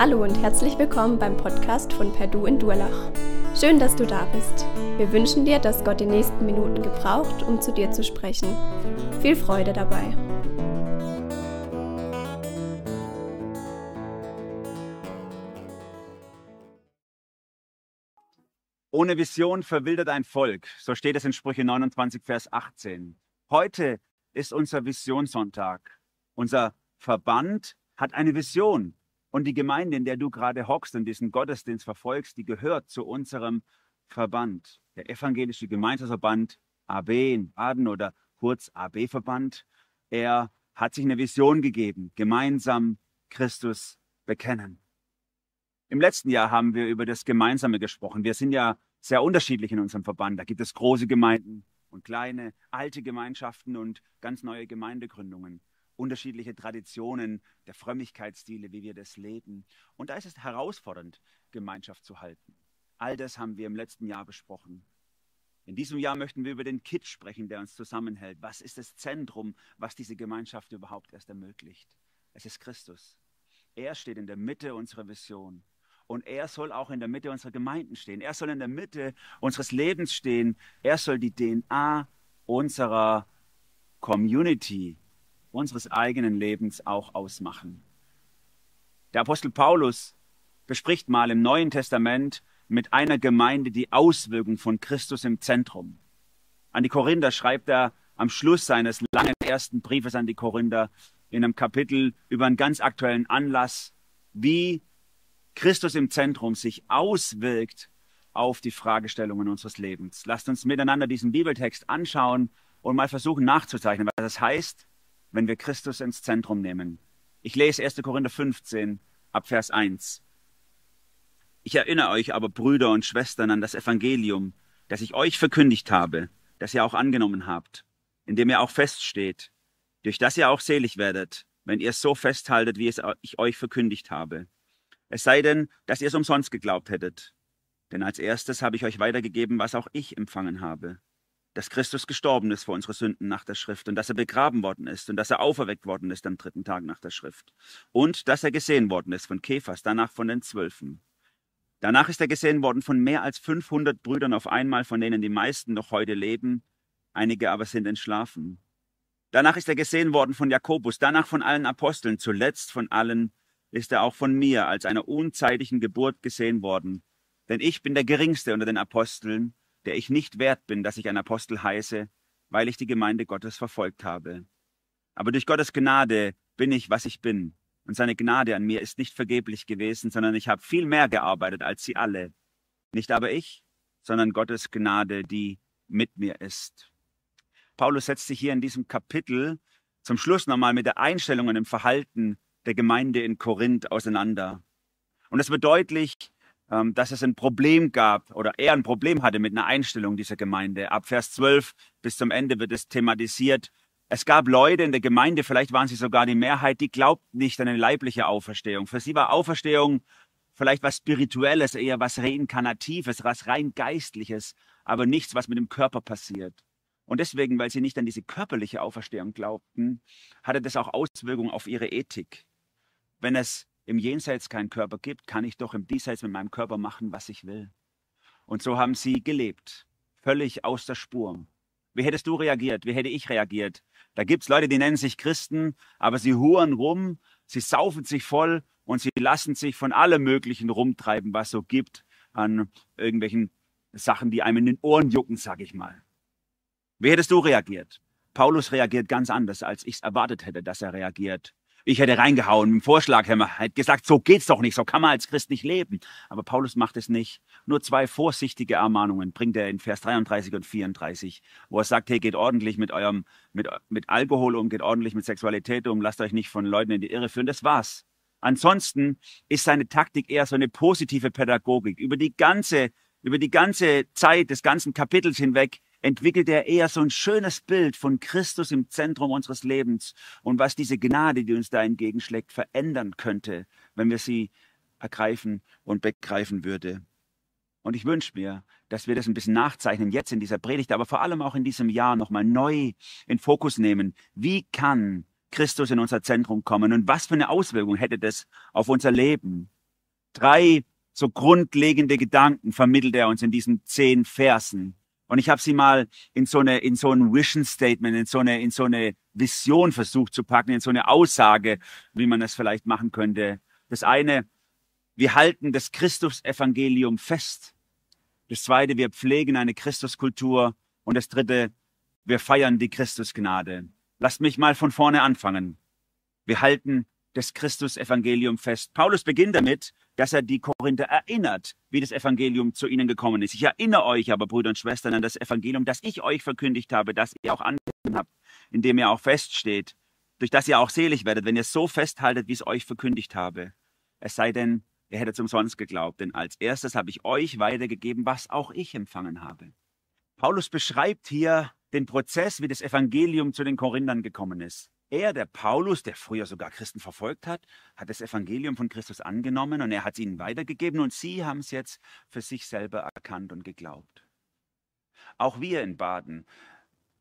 Hallo und herzlich willkommen beim Podcast von Perdu in Durlach. Schön, dass du da bist. Wir wünschen dir, dass Gott die nächsten Minuten gebraucht, um zu dir zu sprechen. Viel Freude dabei. Ohne Vision verwildert ein Volk. So steht es in Sprüche 29, Vers 18. Heute ist unser Visionssonntag. Unser Verband hat eine Vision. Und die Gemeinde, in der du gerade hockst und diesen Gottesdienst verfolgst, die gehört zu unserem Verband. Der Evangelische Gemeinschaftsverband AB in Baden oder kurz AB-Verband. Er hat sich eine Vision gegeben, gemeinsam Christus bekennen. Im letzten Jahr haben wir über das Gemeinsame gesprochen. Wir sind ja sehr unterschiedlich in unserem Verband. Da gibt es große Gemeinden und kleine, alte Gemeinschaften und ganz neue Gemeindegründungen unterschiedliche Traditionen, der Frömmigkeitsstile, wie wir das leben. Und da ist es herausfordernd, Gemeinschaft zu halten. All das haben wir im letzten Jahr besprochen. In diesem Jahr möchten wir über den Kit sprechen, der uns zusammenhält. Was ist das Zentrum, was diese Gemeinschaft überhaupt erst ermöglicht? Es ist Christus. Er steht in der Mitte unserer Vision. Und er soll auch in der Mitte unserer Gemeinden stehen. Er soll in der Mitte unseres Lebens stehen. Er soll die DNA unserer Community unseres eigenen Lebens auch ausmachen. Der Apostel Paulus bespricht mal im Neuen Testament mit einer Gemeinde die Auswirkung von Christus im Zentrum. An die Korinther schreibt er am Schluss seines langen ersten Briefes an die Korinther in einem Kapitel über einen ganz aktuellen Anlass, wie Christus im Zentrum sich auswirkt auf die Fragestellungen unseres Lebens. Lasst uns miteinander diesen Bibeltext anschauen und mal versuchen nachzuzeichnen, was das heißt, wenn wir Christus ins Zentrum nehmen. Ich lese 1. Korinther 15 ab Vers 1. Ich erinnere euch aber, Brüder und Schwestern, an das Evangelium, das ich euch verkündigt habe, das ihr auch angenommen habt, in dem ihr auch feststeht, durch das ihr auch selig werdet, wenn ihr es so festhaltet, wie es ich euch verkündigt habe. Es sei denn, dass ihr es umsonst geglaubt hättet. Denn als erstes habe ich euch weitergegeben, was auch ich empfangen habe, dass Christus gestorben ist vor unsere Sünden nach der Schrift und dass er begraben worden ist und dass er auferweckt worden ist am dritten Tag nach der Schrift und dass er gesehen worden ist von Kephas, danach von den Zwölfen. Danach ist er gesehen worden von mehr als 500 Brüdern auf einmal, von denen die meisten noch heute leben, einige aber sind entschlafen. Danach ist er gesehen worden von Jakobus, danach von allen Aposteln, zuletzt von allen ist er auch von mir als einer unzeitlichen Geburt gesehen worden. Denn ich bin der geringste unter den Aposteln, der ich nicht wert bin, dass ich ein Apostel heiße, weil ich die Gemeinde Gottes verfolgt habe. Aber durch Gottes Gnade bin ich, was ich bin. Und seine Gnade an mir ist nicht vergeblich gewesen, sondern ich habe viel mehr gearbeitet als sie alle. Nicht aber ich, sondern Gottes Gnade, die mit mir ist. Paulus setzt sich hier in diesem Kapitel zum Schluss nochmal mit der Einstellung und dem Verhalten der Gemeinde in Korinth auseinander. Und es wird deutlich, ähm, dass es ein Problem gab oder er ein Problem hatte mit einer Einstellung dieser Gemeinde. Ab Vers 12 bis zum Ende wird es thematisiert. Es gab Leute in der Gemeinde, vielleicht waren sie sogar die Mehrheit, die glaubten nicht an eine leibliche Auferstehung. Für sie war Auferstehung vielleicht was Spirituelles, eher was Reinkarnatives, was rein Geistliches, aber nichts, was mit dem Körper passiert. Und deswegen, weil sie nicht an diese körperliche Auferstehung glaubten, hatte das auch Auswirkungen auf ihre Ethik. Wenn es im Jenseits keinen Körper gibt, kann ich doch im Diesseits mit meinem Körper machen, was ich will. Und so haben sie gelebt, völlig aus der Spur. Wie hättest du reagiert? Wie hätte ich reagiert? Da gibt es Leute, die nennen sich Christen, aber sie huren rum, sie saufen sich voll und sie lassen sich von allem Möglichen rumtreiben, was so gibt an irgendwelchen Sachen, die einem in den Ohren jucken, sag ich mal. Wie hättest du reagiert? Paulus reagiert ganz anders, als ich es erwartet hätte, dass er reagiert. Ich hätte reingehauen mit dem Vorschlaghammer, hätte gesagt, so geht's doch nicht, so kann man als Christ nicht leben. Aber Paulus macht es nicht. Nur zwei vorsichtige Ermahnungen bringt er in Vers 33 und 34, wo er sagt, hey, geht ordentlich mit eurem, mit, mit Alkohol um, geht ordentlich mit Sexualität um, lasst euch nicht von Leuten in die Irre führen. Das war's. Ansonsten ist seine Taktik eher so eine positive Pädagogik. Über die ganze, über die ganze Zeit des ganzen Kapitels hinweg entwickelt er eher so ein schönes Bild von Christus im Zentrum unseres Lebens und was diese Gnade, die uns da entgegenschlägt, verändern könnte, wenn wir sie ergreifen und begreifen würde. Und ich wünsche mir, dass wir das ein bisschen nachzeichnen, jetzt in dieser Predigt, aber vor allem auch in diesem Jahr nochmal neu in Fokus nehmen. Wie kann Christus in unser Zentrum kommen und was für eine Auswirkung hätte das auf unser Leben? Drei so grundlegende Gedanken vermittelt er uns in diesen zehn Versen. Und ich habe sie mal in so eine in so ein Vision Statement, in so eine in so eine Vision versucht zu packen, in so eine Aussage, wie man das vielleicht machen könnte. Das eine, wir halten das Christus-Evangelium fest. Das zweite, wir pflegen eine Christuskultur. Und das dritte, wir feiern die Christusgnade. Lasst mich mal von vorne anfangen. Wir halten das Christus-Evangelium fest. Paulus beginnt damit, dass er die Korinther erinnert, wie das Evangelium zu ihnen gekommen ist. Ich erinnere euch aber, Brüder und Schwestern, an das Evangelium, das ich euch verkündigt habe, das ihr auch angenommen habt, in dem ihr auch feststeht, durch das ihr auch selig werdet, wenn ihr so festhaltet, wie es euch verkündigt habe. Es sei denn, ihr hättet umsonst geglaubt, denn als erstes habe ich euch weitergegeben, was auch ich empfangen habe. Paulus beschreibt hier den Prozess, wie das Evangelium zu den Korinthern gekommen ist. Er, der Paulus, der früher sogar Christen verfolgt hat, hat das Evangelium von Christus angenommen und er hat es ihnen weitergegeben und sie haben es jetzt für sich selber erkannt und geglaubt. Auch wir in Baden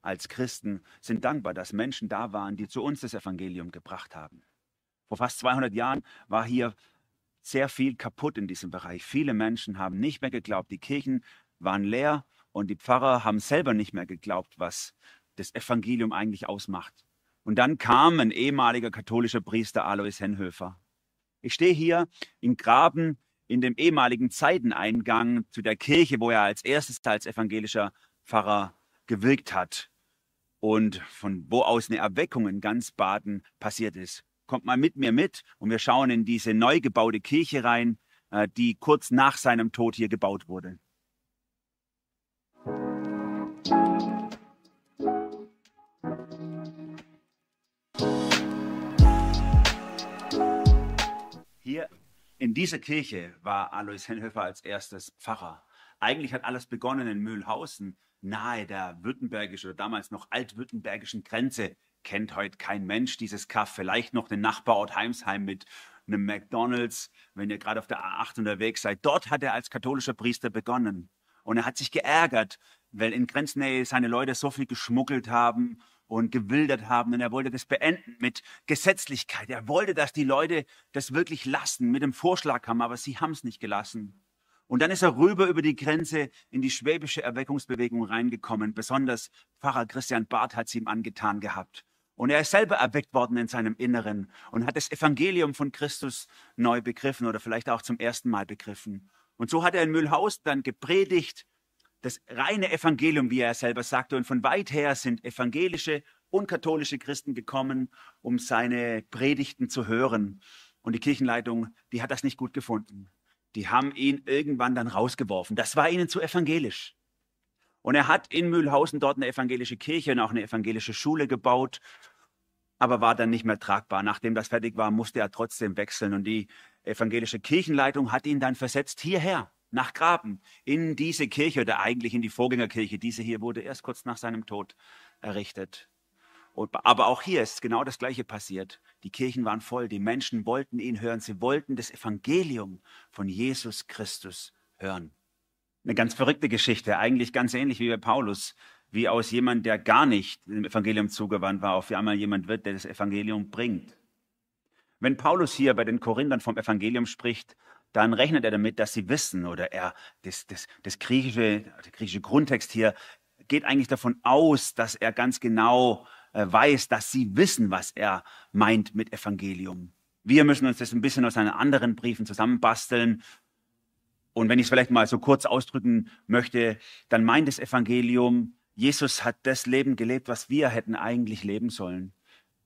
als Christen sind dankbar, dass Menschen da waren, die zu uns das Evangelium gebracht haben. Vor fast 200 Jahren war hier sehr viel kaputt in diesem Bereich. Viele Menschen haben nicht mehr geglaubt. Die Kirchen waren leer und die Pfarrer haben selber nicht mehr geglaubt, was das Evangelium eigentlich ausmacht. Und dann kam ein ehemaliger katholischer Priester Alois Henhöfer. Ich stehe hier im Graben in dem ehemaligen Zeiteneingang zu der Kirche, wo er als erstes als evangelischer Pfarrer gewirkt hat und von wo aus eine Erweckung in ganz Baden passiert ist. Kommt mal mit mir mit und wir schauen in diese neu gebaute Kirche rein, äh, die kurz nach seinem Tod hier gebaut wurde. In dieser Kirche war Alois Henhöfer als erstes Pfarrer. Eigentlich hat alles begonnen in Mühlhausen, nahe der württembergischen oder damals noch altwürttembergischen Grenze. Kennt heute kein Mensch dieses Kaff. Vielleicht noch den Nachbarort Heimsheim mit einem McDonalds, wenn ihr gerade auf der A8 unterwegs seid. Dort hat er als katholischer Priester begonnen. Und er hat sich geärgert, weil in Grenznähe seine Leute so viel geschmuggelt haben und gewildert haben. Und er wollte das beenden mit Gesetzlichkeit. Er wollte, dass die Leute das wirklich lassen, mit dem Vorschlag haben, aber sie haben es nicht gelassen. Und dann ist er rüber über die Grenze in die schwäbische Erweckungsbewegung reingekommen. Besonders Pfarrer Christian Barth hat sie ihm angetan gehabt. Und er ist selber erweckt worden in seinem Inneren und hat das Evangelium von Christus neu begriffen oder vielleicht auch zum ersten Mal begriffen. Und so hat er in Mühlhausen dann gepredigt das reine Evangelium, wie er selber sagte. Und von weit her sind evangelische und katholische Christen gekommen, um seine Predigten zu hören. Und die Kirchenleitung, die hat das nicht gut gefunden. Die haben ihn irgendwann dann rausgeworfen. Das war ihnen zu evangelisch. Und er hat in Mühlhausen dort eine evangelische Kirche und auch eine evangelische Schule gebaut, aber war dann nicht mehr tragbar. Nachdem das fertig war, musste er trotzdem wechseln. Und die evangelische Kirchenleitung hat ihn dann versetzt hierher nach Graben, in diese Kirche oder eigentlich in die Vorgängerkirche. Diese hier wurde erst kurz nach seinem Tod errichtet. Und, aber auch hier ist genau das Gleiche passiert. Die Kirchen waren voll, die Menschen wollten ihn hören, sie wollten das Evangelium von Jesus Christus hören. Eine ganz verrückte Geschichte, eigentlich ganz ähnlich wie bei Paulus, wie aus jemand, der gar nicht dem Evangelium zugewandt war, auf einmal jemand wird, der das Evangelium bringt. Wenn Paulus hier bei den Korinthern vom Evangelium spricht, dann rechnet er damit, dass sie wissen oder er, das, das, das griechische, der griechische Grundtext hier geht eigentlich davon aus, dass er ganz genau äh, weiß, dass sie wissen, was er meint mit Evangelium. Wir müssen uns das ein bisschen aus seinen anderen Briefen zusammenbasteln. Und wenn ich es vielleicht mal so kurz ausdrücken möchte, dann meint das Evangelium, Jesus hat das Leben gelebt, was wir hätten eigentlich leben sollen.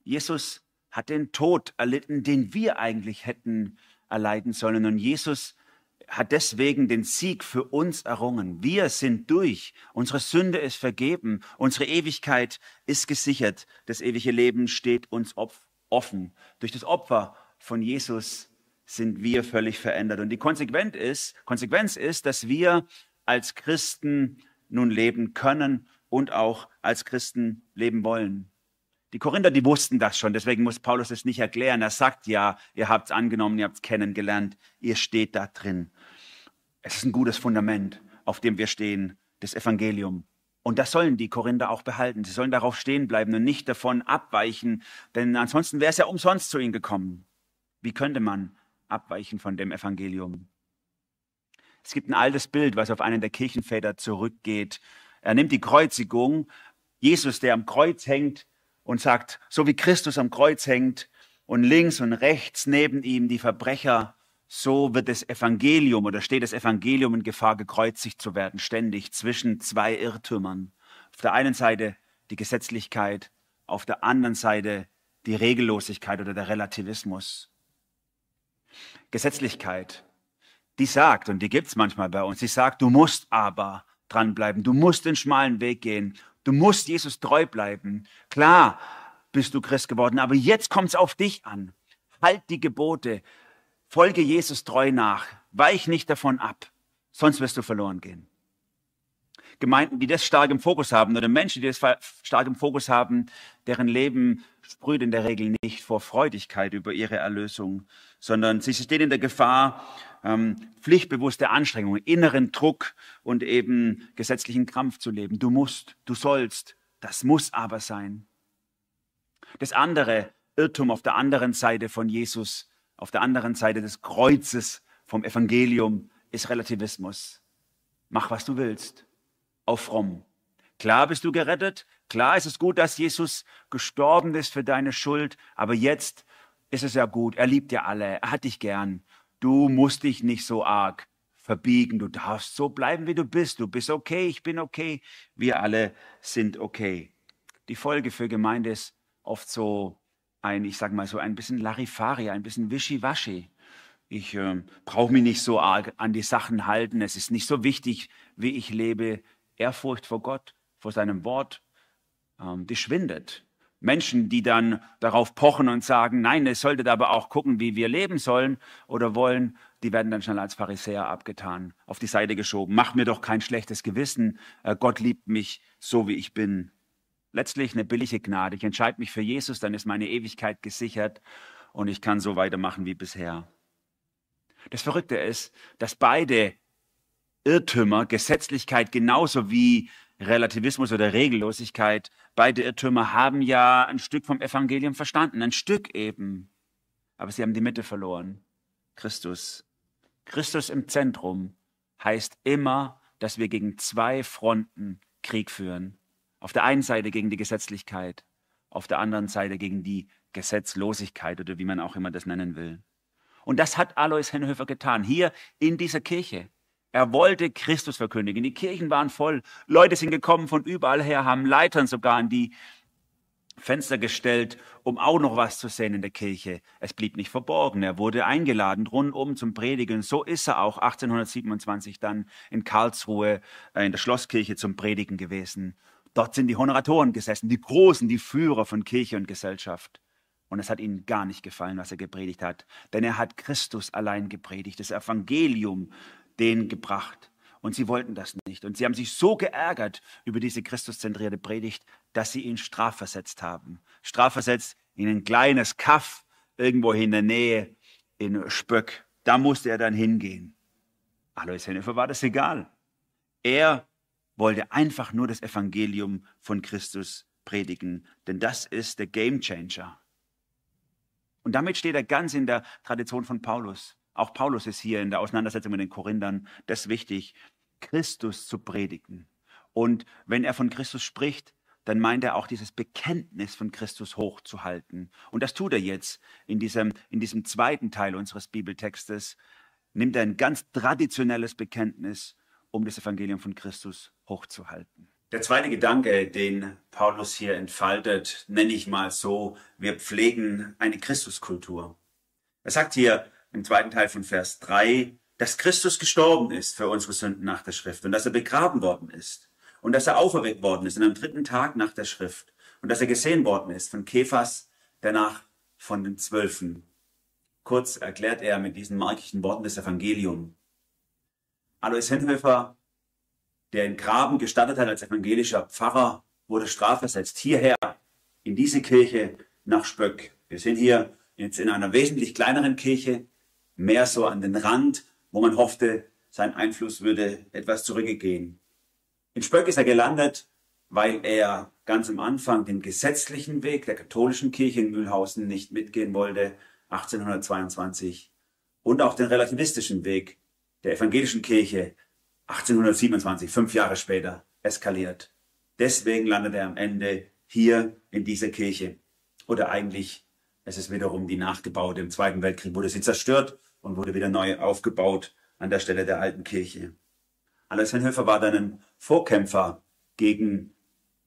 Jesus hat den Tod erlitten, den wir eigentlich hätten erleiden sollen. Und Jesus hat deswegen den Sieg für uns errungen. Wir sind durch. Unsere Sünde ist vergeben. Unsere Ewigkeit ist gesichert. Das ewige Leben steht uns offen. Durch das Opfer von Jesus sind wir völlig verändert. Und die Konsequenz ist, Konsequenz ist, dass wir als Christen nun leben können und auch als Christen leben wollen. Die Korinther, die wussten das schon, deswegen muss Paulus es nicht erklären. Er sagt ja, ihr habt es angenommen, ihr habt es kennengelernt, ihr steht da drin. Es ist ein gutes Fundament, auf dem wir stehen, das Evangelium. Und das sollen die Korinther auch behalten. Sie sollen darauf stehen bleiben und nicht davon abweichen, denn ansonsten wäre es ja umsonst zu ihnen gekommen. Wie könnte man abweichen von dem Evangelium. Es gibt ein altes Bild, was auf einen der Kirchenväter zurückgeht. Er nimmt die Kreuzigung, Jesus, der am Kreuz hängt und sagt, so wie Christus am Kreuz hängt und links und rechts neben ihm die Verbrecher, so wird das Evangelium oder steht das Evangelium in Gefahr, gekreuzigt zu werden, ständig zwischen zwei Irrtümern. Auf der einen Seite die Gesetzlichkeit, auf der anderen Seite die Regellosigkeit oder der Relativismus. Gesetzlichkeit, die sagt, und die gibt's manchmal bei uns, die sagt, du musst aber dranbleiben, du musst den schmalen Weg gehen, du musst Jesus treu bleiben. Klar bist du Christ geworden, aber jetzt kommt's auf dich an. Halt die Gebote, folge Jesus treu nach, weich nicht davon ab, sonst wirst du verloren gehen. Gemeinden, die das stark im Fokus haben oder Menschen, die das stark im Fokus haben, deren Leben sprüht in der Regel nicht vor Freudigkeit über ihre Erlösung, sondern sie stehen in der Gefahr, ähm, pflichtbewusste Anstrengungen, inneren Druck und eben gesetzlichen Krampf zu leben. Du musst, du sollst, das muss aber sein. Das andere Irrtum auf der anderen Seite von Jesus, auf der anderen Seite des Kreuzes vom Evangelium ist Relativismus. Mach, was du willst auf fromm. Klar bist du gerettet, klar ist es gut, dass Jesus gestorben ist für deine Schuld, aber jetzt ist es ja gut, er liebt ja alle, er hat dich gern. Du musst dich nicht so arg verbiegen, du darfst so bleiben, wie du bist. Du bist okay, ich bin okay, wir alle sind okay. Die Folge für Gemeinde ist oft so ein, ich sage mal so ein bisschen Larifari, ein bisschen Wischiwaschi. Ich äh, brauche mich nicht so arg an die Sachen halten. Es ist nicht so wichtig, wie ich lebe. Ehrfurcht vor Gott, vor seinem Wort, ähm, die schwindet. Menschen, die dann darauf pochen und sagen, nein, es solltet aber auch gucken, wie wir leben sollen oder wollen, die werden dann schnell als Pharisäer abgetan, auf die Seite geschoben. Mach mir doch kein schlechtes Gewissen. Äh, Gott liebt mich so, wie ich bin. Letztlich eine billige Gnade. Ich entscheide mich für Jesus, dann ist meine Ewigkeit gesichert und ich kann so weitermachen wie bisher. Das Verrückte ist, dass beide Irrtümer, Gesetzlichkeit genauso wie Relativismus oder Regellosigkeit, beide Irrtümer haben ja ein Stück vom Evangelium verstanden, ein Stück eben. Aber sie haben die Mitte verloren. Christus. Christus im Zentrum heißt immer, dass wir gegen zwei Fronten Krieg führen. Auf der einen Seite gegen die Gesetzlichkeit, auf der anderen Seite gegen die Gesetzlosigkeit oder wie man auch immer das nennen will. Und das hat Alois Hennhöfer getan, hier in dieser Kirche. Er wollte Christus verkündigen. Die Kirchen waren voll. Leute sind gekommen von überall her, haben Leitern sogar an die Fenster gestellt, um auch noch was zu sehen in der Kirche. Es blieb nicht verborgen. Er wurde eingeladen rundum zum Predigen. So ist er auch 1827 dann in Karlsruhe äh, in der Schlosskirche zum Predigen gewesen. Dort sind die Honoratoren gesessen, die Großen, die Führer von Kirche und Gesellschaft. Und es hat ihnen gar nicht gefallen, was er gepredigt hat. Denn er hat Christus allein gepredigt, das Evangelium, denen gebracht. Und sie wollten das nicht. Und sie haben sich so geärgert über diese christuszentrierte Predigt, dass sie ihn strafversetzt haben. Strafversetzt in ein kleines Kaff irgendwo in der Nähe in Spöck. Da musste er dann hingehen. Alois Hennefer war das egal. Er wollte einfach nur das Evangelium von Christus predigen, denn das ist der Gamechanger. Und damit steht er ganz in der Tradition von Paulus. Auch Paulus ist hier in der Auseinandersetzung mit den Korinthern das wichtig, Christus zu predigen. Und wenn er von Christus spricht, dann meint er auch dieses Bekenntnis von Christus hochzuhalten. Und das tut er jetzt in diesem, in diesem zweiten Teil unseres Bibeltextes. Nimmt er ein ganz traditionelles Bekenntnis, um das Evangelium von Christus hochzuhalten. Der zweite Gedanke, den Paulus hier entfaltet, nenne ich mal so, wir pflegen eine Christuskultur. Er sagt hier, im zweiten Teil von Vers 3, dass Christus gestorben ist für unsere Sünden nach der Schrift und dass er begraben worden ist und dass er auferweckt worden ist und am dritten Tag nach der Schrift und dass er gesehen worden ist von Kephas, danach von den Zwölfen. Kurz erklärt er mit diesen markischen Worten des Evangelium. Alois Henhöfer, der in Graben gestattet hat als evangelischer Pfarrer, wurde strafversetzt hierher in diese Kirche nach Spöck. Wir sind hier jetzt in einer wesentlich kleineren Kirche, mehr so an den Rand, wo man hoffte, sein Einfluss würde etwas zurückgehen. In Spöck ist er gelandet, weil er ganz am Anfang den gesetzlichen Weg der katholischen Kirche in Mühlhausen nicht mitgehen wollte, 1822. und auch den relativistischen Weg der evangelischen Kirche 1827, fünf Jahre später, eskaliert. Deswegen landet er am Ende hier in dieser Kirche. Oder eigentlich, es ist wiederum die nachgebaute im Zweiten Weltkrieg, wurde sie zerstört und wurde wieder neu aufgebaut an der Stelle der alten Kirche. Alois Hennhöfer war dann ein Vorkämpfer gegen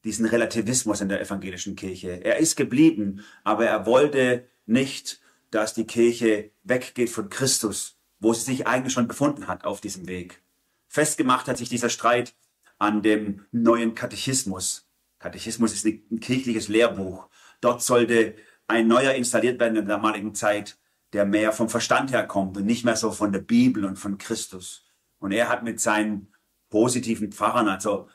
diesen Relativismus in der evangelischen Kirche. Er ist geblieben, aber er wollte nicht, dass die Kirche weggeht von Christus, wo sie sich eigentlich schon befunden hat auf diesem Weg. Festgemacht hat sich dieser Streit an dem neuen Katechismus. Katechismus ist ein kirchliches Lehrbuch. Dort sollte ein neuer installiert werden in der damaligen Zeit, der mehr vom Verstand herkommt und nicht mehr so von der Bibel und von Christus. Und er hat mit seinen positiven Pfarrern, also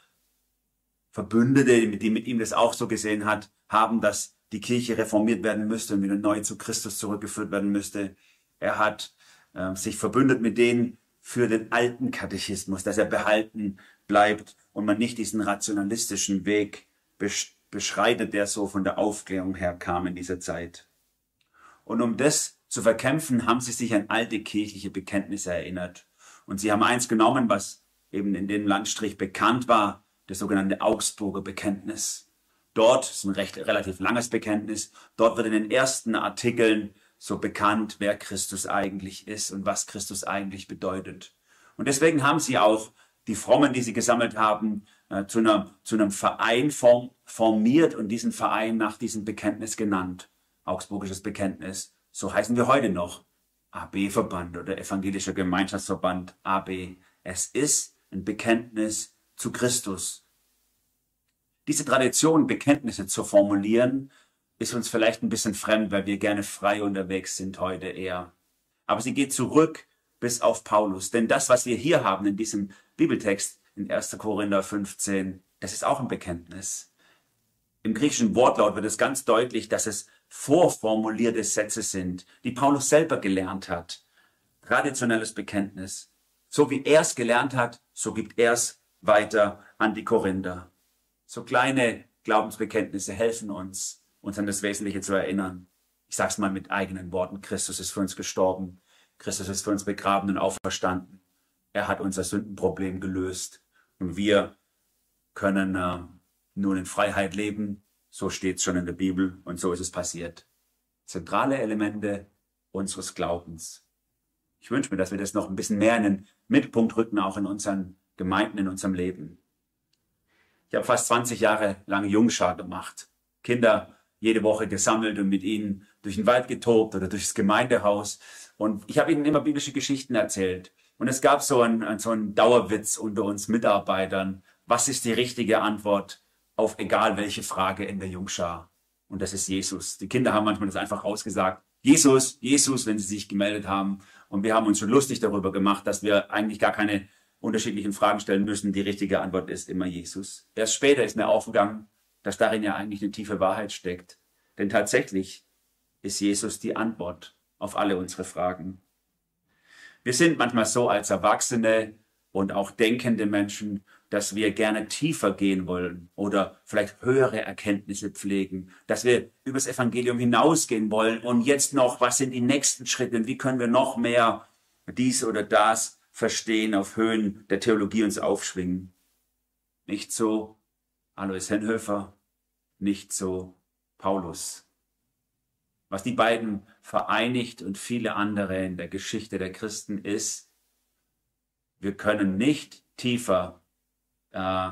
Verbündete, die mit ihm das auch so gesehen hat, haben, dass die Kirche reformiert werden müsste und wieder neu zu Christus zurückgeführt werden müsste. Er hat äh, sich verbündet mit denen für den alten Katechismus, dass er behalten bleibt und man nicht diesen rationalistischen Weg besch beschreitet, der so von der Aufklärung her kam in dieser Zeit. Und um das zu verkämpfen, haben sie sich an alte kirchliche Bekenntnisse erinnert. Und sie haben eins genommen, was eben in dem Landstrich bekannt war, das sogenannte Augsburger Bekenntnis. Dort ist ein recht relativ langes Bekenntnis. Dort wird in den ersten Artikeln so bekannt, wer Christus eigentlich ist und was Christus eigentlich bedeutet. Und deswegen haben sie auch die Frommen, die sie gesammelt haben, äh, zu, einer, zu einem Verein form, formiert und diesen Verein nach diesem Bekenntnis genannt. Augsburgisches Bekenntnis. So heißen wir heute noch. AB-Verband oder Evangelischer Gemeinschaftsverband AB. Es ist ein Bekenntnis zu Christus. Diese Tradition, Bekenntnisse zu formulieren, ist uns vielleicht ein bisschen fremd, weil wir gerne frei unterwegs sind heute eher. Aber sie geht zurück bis auf Paulus. Denn das, was wir hier haben in diesem Bibeltext in 1. Korinther 15, das ist auch ein Bekenntnis. Im griechischen Wortlaut wird es ganz deutlich, dass es vorformulierte Sätze sind, die Paulus selber gelernt hat. Traditionelles Bekenntnis. So wie er es gelernt hat, so gibt er es weiter an die Korinther. So kleine Glaubensbekenntnisse helfen uns, uns an das Wesentliche zu erinnern. Ich sage es mal mit eigenen Worten. Christus ist für uns gestorben. Christus ist für uns begraben und auferstanden. Er hat unser Sündenproblem gelöst. Und wir können äh, nun in Freiheit leben. So steht es schon in der Bibel und so ist es passiert. Zentrale Elemente unseres Glaubens. Ich wünsche mir, dass wir das noch ein bisschen mehr in den Mittelpunkt rücken, auch in unseren Gemeinden, in unserem Leben. Ich habe fast 20 Jahre lang Jungschar gemacht. Kinder jede Woche gesammelt und mit ihnen durch den Wald getobt oder durchs Gemeindehaus. Und ich habe ihnen immer biblische Geschichten erzählt. Und es gab so einen, so einen Dauerwitz unter uns Mitarbeitern. Was ist die richtige Antwort auf egal welche Frage in der Jungschar? Und das ist Jesus. Die Kinder haben manchmal das einfach rausgesagt. Jesus, Jesus, wenn sie sich gemeldet haben. Und wir haben uns schon lustig darüber gemacht, dass wir eigentlich gar keine unterschiedlichen Fragen stellen müssen. Die richtige Antwort ist immer Jesus. Erst später ist mir aufgegangen, dass darin ja eigentlich eine tiefe Wahrheit steckt. Denn tatsächlich ist Jesus die Antwort auf alle unsere Fragen. Wir sind manchmal so als Erwachsene und auch denkende Menschen, dass wir gerne tiefer gehen wollen oder vielleicht höhere Erkenntnisse pflegen, dass wir übers Evangelium hinausgehen wollen und jetzt noch, was sind die nächsten Schritte und wie können wir noch mehr dies oder das verstehen, auf Höhen der Theologie uns aufschwingen. Nicht so Alois Henhöfer, nicht so Paulus. Was die beiden vereinigt und viele andere in der Geschichte der Christen ist, wir können nicht tiefer äh,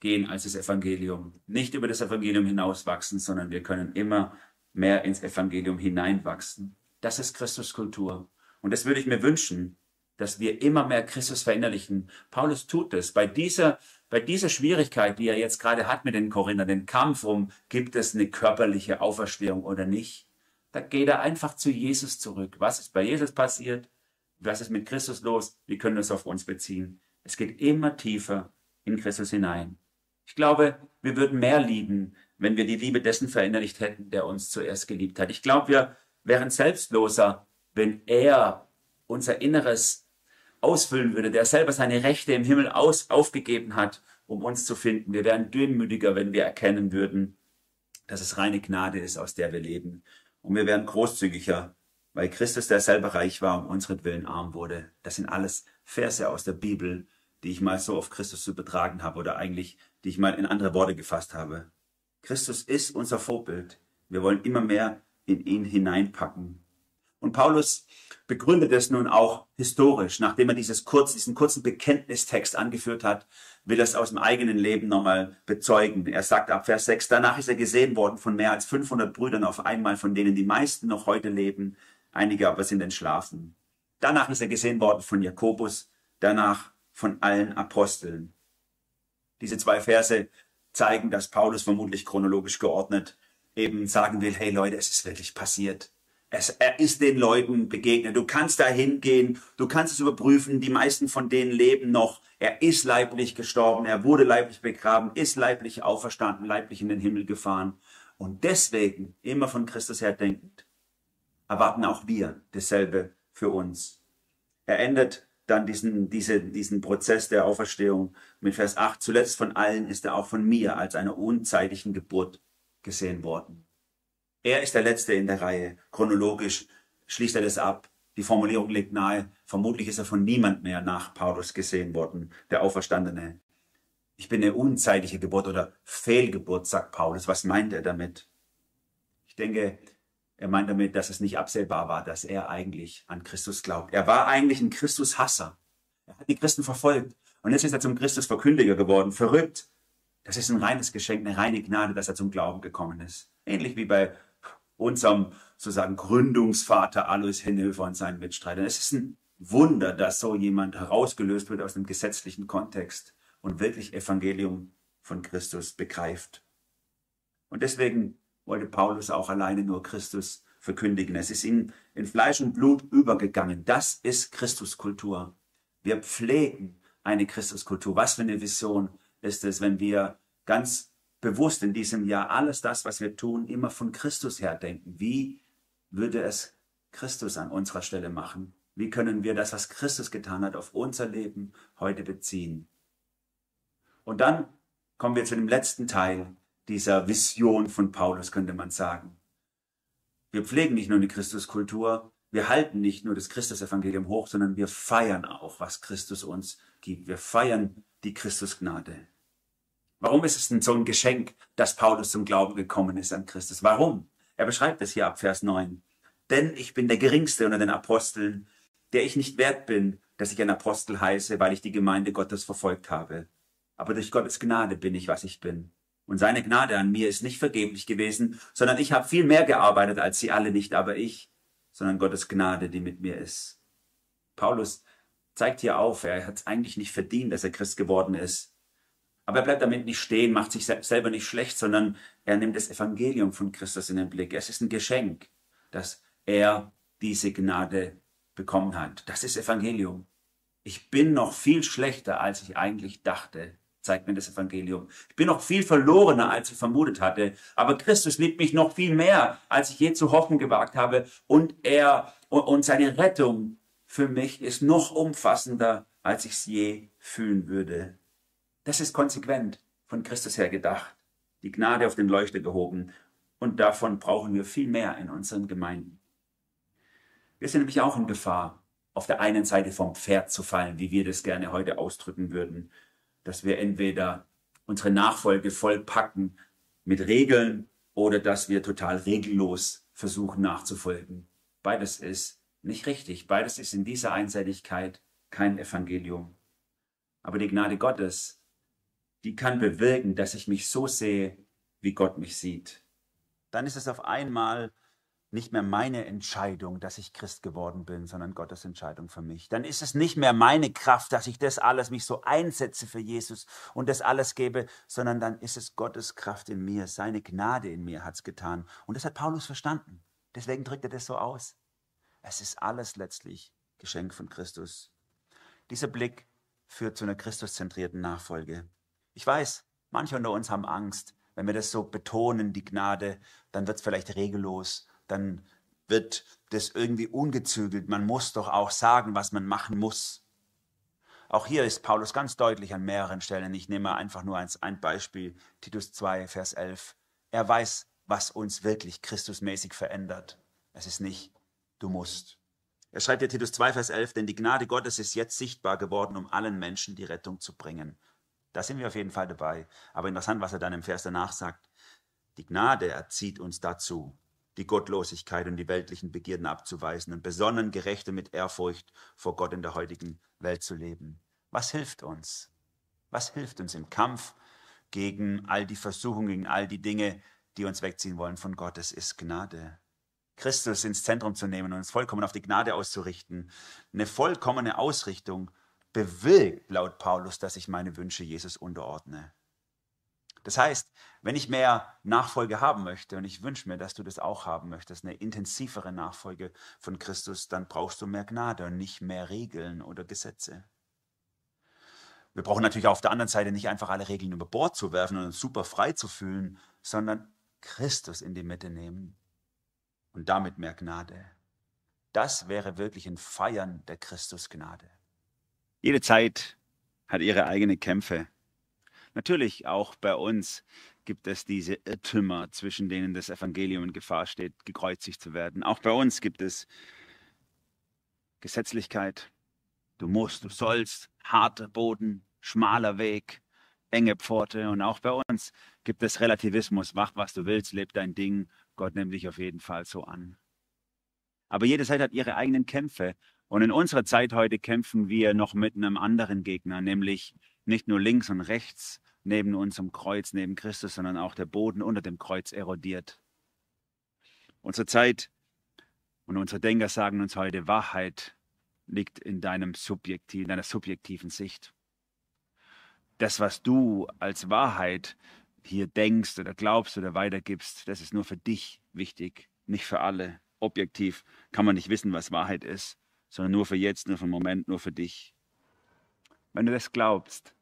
gehen als das Evangelium, nicht über das Evangelium hinauswachsen, sondern wir können immer mehr ins Evangelium hineinwachsen. Das ist Christuskultur. Und das würde ich mir wünschen, dass wir immer mehr Christus verinnerlichen. Paulus tut es. Bei dieser, bei dieser Schwierigkeit, die er jetzt gerade hat mit den Korinthern, den Kampf um, gibt es eine körperliche Auferstehung oder nicht, da geht er einfach zu Jesus zurück. Was ist bei Jesus passiert? Was ist mit Christus los? Wie können wir es auf uns beziehen? Es geht immer tiefer in Christus hinein. Ich glaube, wir würden mehr lieben, wenn wir die Liebe dessen verinnerlicht hätten, der uns zuerst geliebt hat. Ich glaube, wir wären selbstloser, wenn er unser Inneres ausfüllen würde, der selber seine Rechte im Himmel aus, aufgegeben hat, um uns zu finden. Wir wären dünnmütiger, wenn wir erkennen würden, dass es reine Gnade ist, aus der wir leben. Und wir wären großzügiger, weil Christus, der selber reich war, um unseren Willen arm wurde. Das sind alles Verse aus der Bibel, die ich mal so auf Christus zu betragen habe oder eigentlich, die ich mal in andere Worte gefasst habe. Christus ist unser Vorbild. Wir wollen immer mehr in ihn hineinpacken. Und Paulus begründet es nun auch historisch, nachdem er dieses kurz, diesen kurzen Bekenntnistext angeführt hat, will er es aus dem eigenen Leben nochmal bezeugen. Er sagt ab Vers 6, danach ist er gesehen worden von mehr als 500 Brüdern auf einmal, von denen die meisten noch heute leben, einige aber sind entschlafen. Danach ist er gesehen worden von Jakobus, danach von allen Aposteln. Diese zwei Verse zeigen, dass Paulus vermutlich chronologisch geordnet eben sagen will, hey Leute, es ist wirklich passiert. Es, er ist den Leuten begegnet. Du kannst da hingehen, du kannst es überprüfen. Die meisten von denen leben noch. Er ist leiblich gestorben, er wurde leiblich begraben, ist leiblich auferstanden, leiblich in den Himmel gefahren. Und deswegen, immer von Christus her denkend, erwarten auch wir dasselbe für uns. Er endet dann diesen, diese, diesen Prozess der Auferstehung mit Vers 8. Zuletzt von allen ist er auch von mir als einer unzeitlichen Geburt gesehen worden. Er ist der Letzte in der Reihe. Chronologisch schließt er das ab. Die Formulierung liegt nahe. Vermutlich ist er von niemand mehr nach Paulus gesehen worden, der Auferstandene. Ich bin eine unzeitliche Geburt oder Fehlgeburt, sagt Paulus. Was meint er damit? Ich denke, er meint damit, dass es nicht absehbar war, dass er eigentlich an Christus glaubt. Er war eigentlich ein Christus-Hasser. Er hat die Christen verfolgt. Und jetzt ist er zum Christus-Verkündiger geworden. Verrückt. Das ist ein reines Geschenk, eine reine Gnade, dass er zum Glauben gekommen ist. Ähnlich wie bei unserem sozusagen Gründungsvater Alois Hennehöfer und seinen Mitstreitern. Es ist ein Wunder, dass so jemand herausgelöst wird aus dem gesetzlichen Kontext und wirklich Evangelium von Christus begreift. Und deswegen wollte Paulus auch alleine nur Christus verkündigen. Es ist ihm in Fleisch und Blut übergegangen. Das ist Christuskultur. Wir pflegen eine Christuskultur. Was für eine Vision ist es, wenn wir ganz bewusst in diesem Jahr alles das, was wir tun, immer von Christus her denken. Wie würde es Christus an unserer Stelle machen? Wie können wir das, was Christus getan hat, auf unser Leben heute beziehen? Und dann kommen wir zu dem letzten Teil dieser Vision von Paulus, könnte man sagen. Wir pflegen nicht nur eine Christuskultur, wir halten nicht nur das Christusevangelium hoch, sondern wir feiern auch, was Christus uns gibt. Wir feiern die Christusgnade. Warum ist es denn so ein Geschenk, dass Paulus zum Glauben gekommen ist an Christus? Warum? Er beschreibt es hier ab Vers 9. Denn ich bin der Geringste unter den Aposteln, der ich nicht wert bin, dass ich ein Apostel heiße, weil ich die Gemeinde Gottes verfolgt habe. Aber durch Gottes Gnade bin ich, was ich bin. Und seine Gnade an mir ist nicht vergeblich gewesen, sondern ich habe viel mehr gearbeitet als sie alle, nicht aber ich, sondern Gottes Gnade, die mit mir ist. Paulus zeigt hier auf, er hat es eigentlich nicht verdient, dass er Christ geworden ist. Aber er bleibt damit nicht stehen, macht sich selber nicht schlecht, sondern er nimmt das Evangelium von Christus in den Blick. Es ist ein Geschenk, dass er diese Gnade bekommen hat. Das ist Evangelium. Ich bin noch viel schlechter, als ich eigentlich dachte, zeigt mir das Evangelium. Ich bin noch viel verlorener, als ich vermutet hatte. Aber Christus liebt mich noch viel mehr, als ich je zu hoffen gewagt habe. Und er und seine Rettung für mich ist noch umfassender, als ich es je fühlen würde. Das ist konsequent von Christus her gedacht. Die Gnade auf den Leuchter gehoben. Und davon brauchen wir viel mehr in unseren Gemeinden. Wir sind nämlich auch in Gefahr, auf der einen Seite vom Pferd zu fallen, wie wir das gerne heute ausdrücken würden, dass wir entweder unsere Nachfolge vollpacken mit Regeln oder dass wir total regellos versuchen nachzufolgen. Beides ist nicht richtig. Beides ist in dieser Einseitigkeit kein Evangelium. Aber die Gnade Gottes die kann bewirken, dass ich mich so sehe, wie Gott mich sieht. Dann ist es auf einmal nicht mehr meine Entscheidung, dass ich Christ geworden bin, sondern Gottes Entscheidung für mich. Dann ist es nicht mehr meine Kraft, dass ich das alles mich so einsetze für Jesus und das alles gebe, sondern dann ist es Gottes Kraft in mir, seine Gnade in mir hat es getan. Und das hat Paulus verstanden. Deswegen drückt er das so aus. Es ist alles letztlich Geschenk von Christus. Dieser Blick führt zu einer christuszentrierten Nachfolge. Ich weiß, manche unter uns haben Angst. Wenn wir das so betonen, die Gnade, dann wird es vielleicht regellos, dann wird das irgendwie ungezügelt. Man muss doch auch sagen, was man machen muss. Auch hier ist Paulus ganz deutlich an mehreren Stellen. Ich nehme einfach nur ein Beispiel, Titus 2, Vers 11. Er weiß, was uns wirklich Christusmäßig verändert. Es ist nicht Du musst. Er schreibt dir Titus 2, Vers 11, denn die Gnade Gottes ist jetzt sichtbar geworden, um allen Menschen die Rettung zu bringen. Da sind wir auf jeden Fall dabei. Aber interessant, was er dann im Vers danach sagt. Die Gnade erzieht uns dazu, die Gottlosigkeit und die weltlichen Begierden abzuweisen und besonnen, gerecht und mit Ehrfurcht vor Gott in der heutigen Welt zu leben. Was hilft uns? Was hilft uns im Kampf gegen all die Versuchungen, gegen all die Dinge, die uns wegziehen wollen von Gott? Es ist Gnade. Christus ins Zentrum zu nehmen und uns vollkommen auf die Gnade auszurichten. Eine vollkommene Ausrichtung bewirkt laut Paulus, dass ich meine Wünsche Jesus unterordne. Das heißt, wenn ich mehr Nachfolge haben möchte, und ich wünsche mir, dass du das auch haben möchtest, eine intensivere Nachfolge von Christus, dann brauchst du mehr Gnade und nicht mehr Regeln oder Gesetze. Wir brauchen natürlich auf der anderen Seite nicht einfach alle Regeln über Bord zu werfen und uns super frei zu fühlen, sondern Christus in die Mitte nehmen und damit mehr Gnade. Das wäre wirklich ein Feiern der Christusgnade. Jede Zeit hat ihre eigenen Kämpfe. Natürlich auch bei uns gibt es diese Irrtümer, zwischen denen das Evangelium in Gefahr steht, gekreuzigt zu werden. Auch bei uns gibt es Gesetzlichkeit. Du musst, du sollst, harter Boden, schmaler Weg, enge Pforte. Und auch bei uns gibt es Relativismus. Mach, was du willst, leb dein Ding. Gott nimmt dich auf jeden Fall so an. Aber jede Zeit hat ihre eigenen Kämpfe. Und in unserer Zeit heute kämpfen wir noch mit einem anderen Gegner, nämlich nicht nur links und rechts neben unserem Kreuz, neben Christus, sondern auch der Boden unter dem Kreuz erodiert. Unsere Zeit und unsere Denker sagen uns heute, Wahrheit liegt in deinem subjektiv, in deiner subjektiven Sicht. Das, was du als Wahrheit hier denkst oder glaubst oder weitergibst, das ist nur für dich wichtig, nicht für alle. Objektiv kann man nicht wissen, was Wahrheit ist, sondern nur für jetzt, nur für den Moment, nur für dich. Wenn du das glaubst,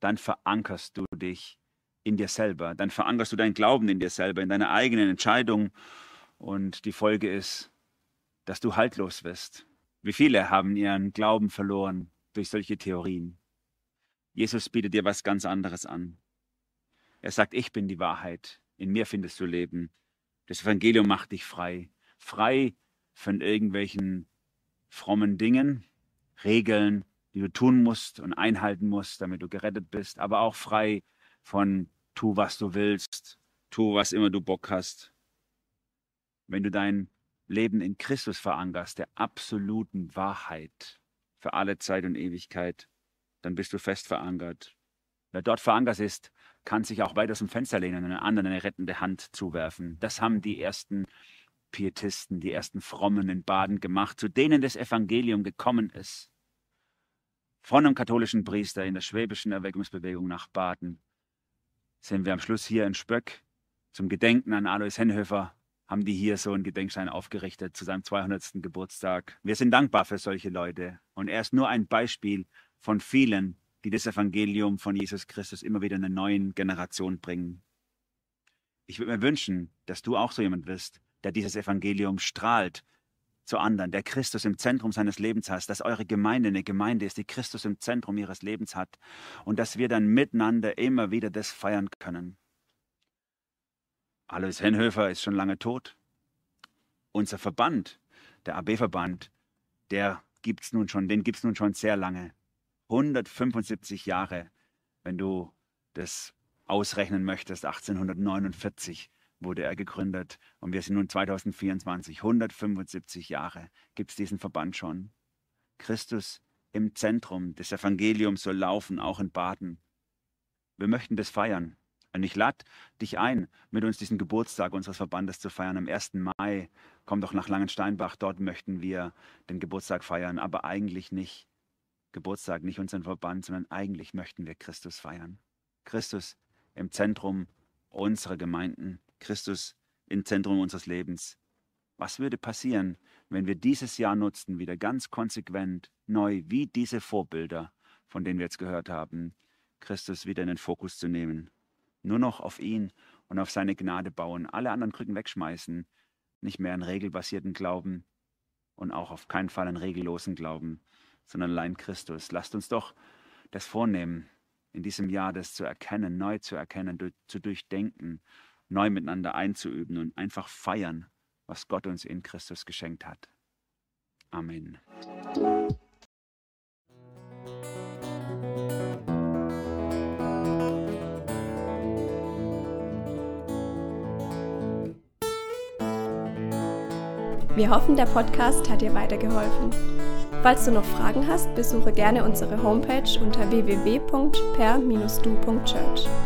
dann verankerst du dich in dir selber, dann verankerst du deinen Glauben in dir selber, in deiner eigenen Entscheidung und die Folge ist, dass du haltlos wirst. Wie viele haben ihren Glauben verloren durch solche Theorien? Jesus bietet dir was ganz anderes an. Er sagt, ich bin die Wahrheit. In mir findest du Leben. Das Evangelium macht dich frei. Frei von irgendwelchen frommen Dingen, Regeln, die du tun musst und einhalten musst, damit du gerettet bist, aber auch frei von tu, was du willst, tu, was immer du Bock hast. Wenn du dein Leben in Christus verankerst, der absoluten Wahrheit für alle Zeit und Ewigkeit, dann bist du fest verankert. Wer dort verankert ist, kann sich auch weit aus dem Fenster lehnen und einen anderen eine rettende Hand zuwerfen. Das haben die ersten Pietisten, die ersten Frommen in Baden gemacht, zu denen das Evangelium gekommen ist. Von einem katholischen Priester in der schwäbischen Erweckungsbewegung nach Baden sind wir am Schluss hier in Spöck zum Gedenken an Alois Henhöfer haben die hier so einen Gedenkstein aufgerichtet zu seinem 200. Geburtstag. Wir sind dankbar für solche Leute. Und er ist nur ein Beispiel von vielen, die das Evangelium von Jesus Christus immer wieder in einer neuen Generation bringen. Ich würde mir wünschen, dass du auch so jemand wirst, der dieses Evangelium strahlt zu anderen, der Christus im Zentrum seines Lebens hat, dass eure Gemeinde eine Gemeinde ist, die Christus im Zentrum ihres Lebens hat und dass wir dann miteinander immer wieder das feiern können. Alois Henhöfer ist schon lange tot. Unser Verband, der AB-Verband, der gibt's nun schon, den gibt es nun schon sehr lange. 175 Jahre, wenn du das ausrechnen möchtest. 1849 wurde er gegründet und wir sind nun 2024. 175 Jahre gibt es diesen Verband schon. Christus im Zentrum des Evangeliums soll laufen, auch in Baden. Wir möchten das feiern. Und ich lade dich ein, mit uns diesen Geburtstag unseres Verbandes zu feiern. Am 1. Mai komm doch nach Langensteinbach. Dort möchten wir den Geburtstag feiern, aber eigentlich nicht Geburtstag, nicht unseren Verband, sondern eigentlich möchten wir Christus feiern. Christus im Zentrum unserer Gemeinden, Christus im Zentrum unseres Lebens. Was würde passieren, wenn wir dieses Jahr nutzten, wieder ganz konsequent, neu, wie diese Vorbilder, von denen wir jetzt gehört haben, Christus wieder in den Fokus zu nehmen? Nur noch auf ihn und auf seine Gnade bauen, alle anderen Krücken wegschmeißen, nicht mehr einen regelbasierten Glauben und auch auf keinen Fall einen regellosen Glauben, sondern allein Christus. Lasst uns doch das vornehmen, in diesem Jahr das zu erkennen, neu zu erkennen, zu durchdenken, neu miteinander einzuüben und einfach feiern, was Gott uns in Christus geschenkt hat. Amen. Wir hoffen, der Podcast hat dir weitergeholfen. Falls du noch Fragen hast, besuche gerne unsere Homepage unter www.per-du.church.